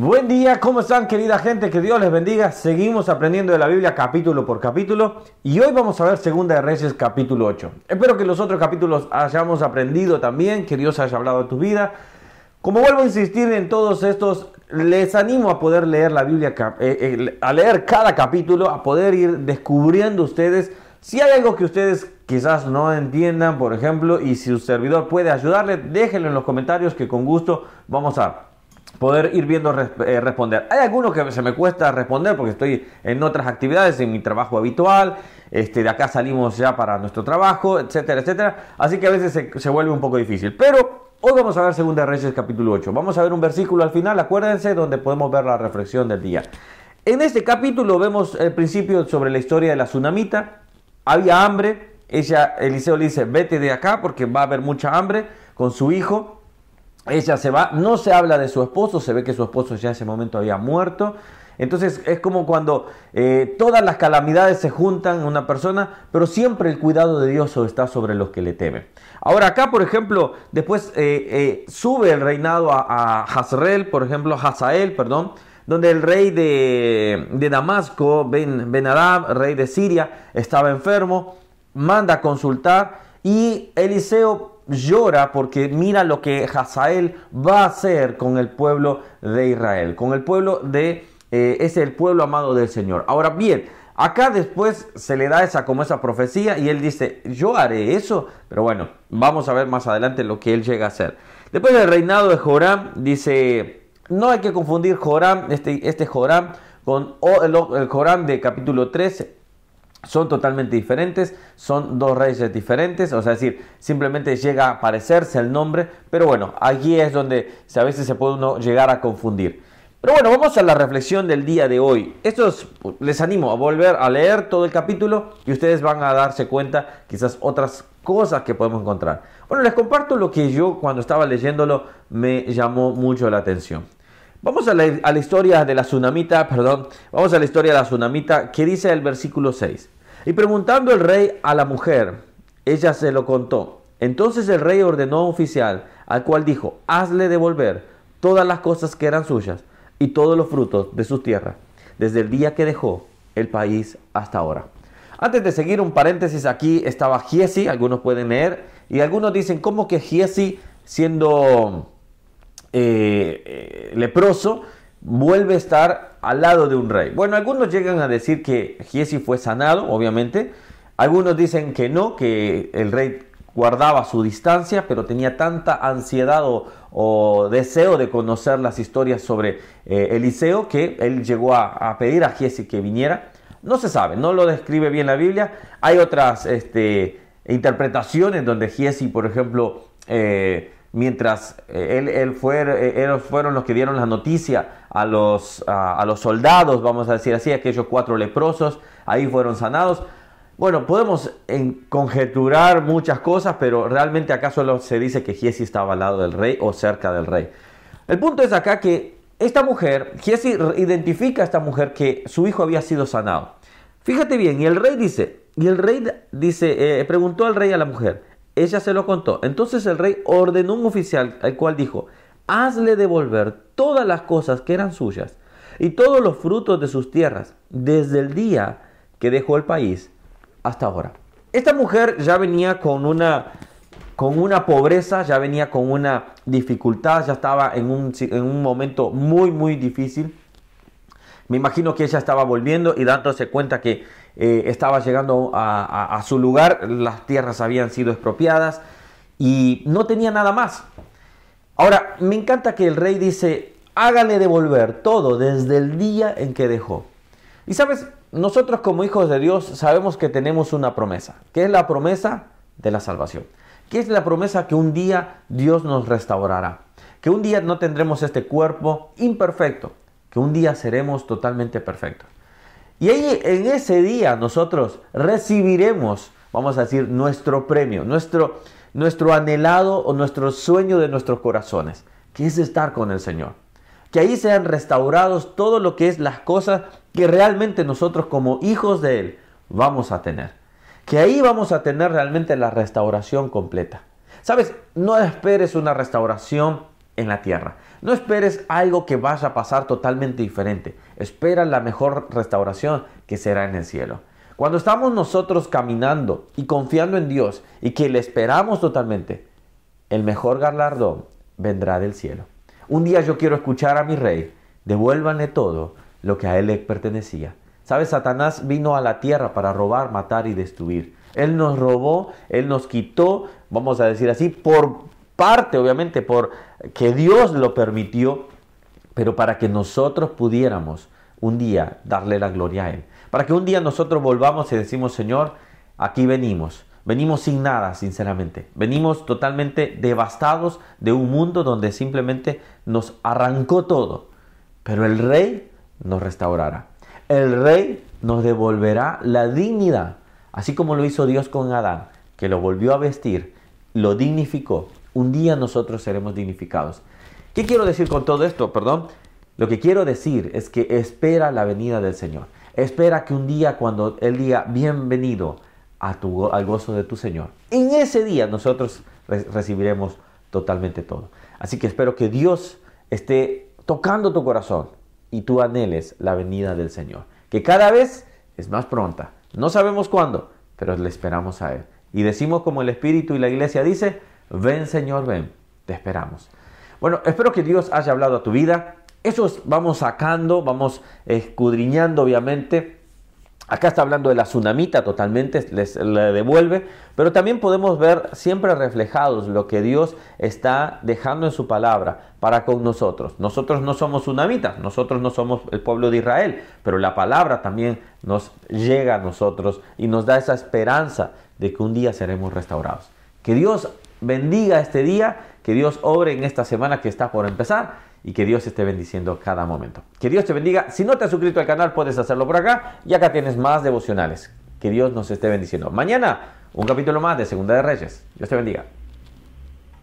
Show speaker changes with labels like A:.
A: Buen día, ¿cómo están querida gente? Que Dios les bendiga. Seguimos aprendiendo de la Biblia capítulo por capítulo y hoy vamos a ver Segunda de Reyes capítulo 8. Espero que los otros capítulos hayamos aprendido también, que Dios haya hablado de tu vida. Como vuelvo a insistir en todos estos, les animo a poder leer la Biblia, eh, eh, a leer cada capítulo, a poder ir descubriendo ustedes si hay algo que ustedes quizás no entiendan, por ejemplo, y si su servidor puede ayudarle, déjenlo en los comentarios que con gusto vamos a poder ir viendo eh, responder. Hay algunos que se me cuesta responder porque estoy en otras actividades, en mi trabajo habitual, este, de acá salimos ya para nuestro trabajo, etcétera, etcétera. Así que a veces se, se vuelve un poco difícil. Pero hoy vamos a ver 2 Reyes capítulo 8. Vamos a ver un versículo al final, acuérdense, donde podemos ver la reflexión del día. En este capítulo vemos el principio sobre la historia de la tsunamita. Había hambre, ella, Eliseo le dice, vete de acá porque va a haber mucha hambre con su hijo. Ella se va, no se habla de su esposo, se ve que su esposo ya en ese momento había muerto. Entonces es como cuando eh, todas las calamidades se juntan en una persona, pero siempre el cuidado de Dios está sobre los que le temen. Ahora acá, por ejemplo, después eh, eh, sube el reinado a, a por ejemplo, Hazael, perdón, donde el rey de, Damasco, Ben, ben rey de Siria, estaba enfermo, manda a consultar y Eliseo llora porque mira lo que Hazael va a hacer con el pueblo de Israel, con el pueblo de, eh, es el pueblo amado del Señor. Ahora bien, acá después se le da esa como esa profecía y él dice, yo haré eso, pero bueno, vamos a ver más adelante lo que él llega a hacer. Después del reinado de Joram, dice, no hay que confundir Joram, este, este Joram, con el, el Joram de capítulo 13, son totalmente diferentes, son dos reyes diferentes, o sea, decir, simplemente llega a parecerse el nombre, pero bueno, allí es donde a veces se puede uno llegar a confundir. Pero bueno, vamos a la reflexión del día de hoy. Esto les animo a volver a leer todo el capítulo y ustedes van a darse cuenta quizás otras cosas que podemos encontrar. Bueno, les comparto lo que yo cuando estaba leyéndolo me llamó mucho la atención. Vamos a la, historia de la tsunamita, perdón, vamos a la historia de la tsunamita que dice el versículo 6. Y preguntando el rey a la mujer, ella se lo contó. Entonces el rey ordenó a un oficial, al cual dijo, hazle devolver todas las cosas que eran suyas y todos los frutos de sus tierras, desde el día que dejó el país hasta ahora. Antes de seguir un paréntesis, aquí estaba Giesi, algunos pueden leer, y algunos dicen, ¿cómo que Giesi, siendo eh, eh, leproso, vuelve a estar al lado de un rey. Bueno, algunos llegan a decir que Giesi fue sanado, obviamente. Algunos dicen que no, que el rey guardaba su distancia, pero tenía tanta ansiedad o, deseo de conocer las historias sobre eh, Eliseo que él llegó a, pedir a Giesi que viniera. No se sabe, no lo describe bien la Biblia. Hay otras este, interpretaciones donde Giesi, por ejemplo, mientras eh, él, fue, eh, ellos fueron los que dieron la noticia a los, a, los soldados, vamos a decir así, aquellos cuatro leprosos, ahí fueron sanados. Bueno, podemos conjeturar muchas cosas, pero realmente acá solo se dice que Giesi estaba al lado del rey o cerca del rey. El punto es acá que esta mujer, Giesi identifica a esta mujer que su hijo había sido sanado. Fíjate bien, y el rey dice, y el rey dice, eh, preguntó al rey a la mujer, ella se lo contó. Entonces el rey ordenó un oficial al cual dijo, hazle devolver todas las cosas que eran suyas y todos los frutos de sus tierras, desde el día que dejó el país hasta ahora. Esta mujer ya venía con una, con una pobreza, ya venía con una dificultad, ya estaba en un, en un momento muy, muy difícil. Me imagino que ella estaba volviendo y dándose cuenta que eh, estaba llegando a, su lugar, las tierras habían sido expropiadas y no tenía nada más. Ahora, me encanta que el rey dice, hágale devolver todo desde el día en que dejó. Y sabes, nosotros como hijos de Dios sabemos que tenemos una promesa, que es la promesa de la salvación, que es la promesa que un día Dios nos restaurará, que un día no tendremos este cuerpo imperfecto, un día seremos totalmente perfectos. Y ahí en ese día nosotros recibiremos, vamos a decir, nuestro premio, nuestro, nuestro anhelado o nuestro sueño de nuestros corazones, que es estar con el Señor. Que ahí sean restaurados todo lo que es las cosas que realmente nosotros como hijos de Él vamos a tener. Que ahí vamos a tener realmente la restauración completa. Sabes, no esperes una restauración en la tierra. No esperes algo que vaya a pasar totalmente diferente. Espera la mejor restauración que será en el cielo. Cuando estamos nosotros caminando y confiando en Dios y que le esperamos totalmente, el mejor galardón vendrá del cielo. Un día yo quiero escuchar a mi rey, devuélvanle todo lo que a él le pertenecía. ¿Sabes? Satanás vino a la tierra para robar, matar y destruir. Él nos robó, Él nos quitó, vamos a decir así, por parte, obviamente, por que Dios lo permitió, pero para que nosotros pudiéramos un día darle la gloria a Él. Para que un día nosotros volvamos y decimos, Señor, aquí venimos. Venimos sin nada, sinceramente. Venimos totalmente devastados de un mundo donde simplemente nos arrancó todo. Pero el Rey nos restaurará. El Rey nos devolverá la dignidad Así como lo hizo Dios con Adán, que lo volvió a vestir, lo dignificó, un día nosotros seremos dignificados. ¿Qué quiero decir con todo esto? Perdón. Lo que quiero decir es que espera la venida del Señor. Espera que un día cuando Él diga bienvenido a tu, al gozo de tu Señor, en ese día nosotros recibiremos totalmente todo. Así que espero que Dios esté tocando tu corazón y tú anheles la venida del Señor, que cada vez es más pronta no sabemos cuándo, pero le esperamos a Él. Y decimos como el Espíritu y la Iglesia dice, ven Señor, ven, te esperamos. Bueno, espero que Dios haya hablado a tu vida. Eso vamos sacando, vamos escudriñando obviamente Acá está hablando de la tsunamita totalmente, les le devuelve, pero también podemos ver siempre reflejados lo que Dios está dejando en su palabra para con nosotros. Nosotros no somos tsunamitas, nosotros no somos el pueblo de Israel, pero la palabra también nos llega a nosotros y nos da esa esperanza de que un día seremos restaurados. Que Dios bendiga este día, que Dios obre en esta semana que está por empezar y que Dios esté bendiciendo cada momento. Que Dios te bendiga. Si no te has suscrito al canal, puedes hacerlo por acá y acá tienes más devocionales. Que Dios nos esté bendiciendo. Mañana, un capítulo más de Segunda de Reyes. Dios te bendiga.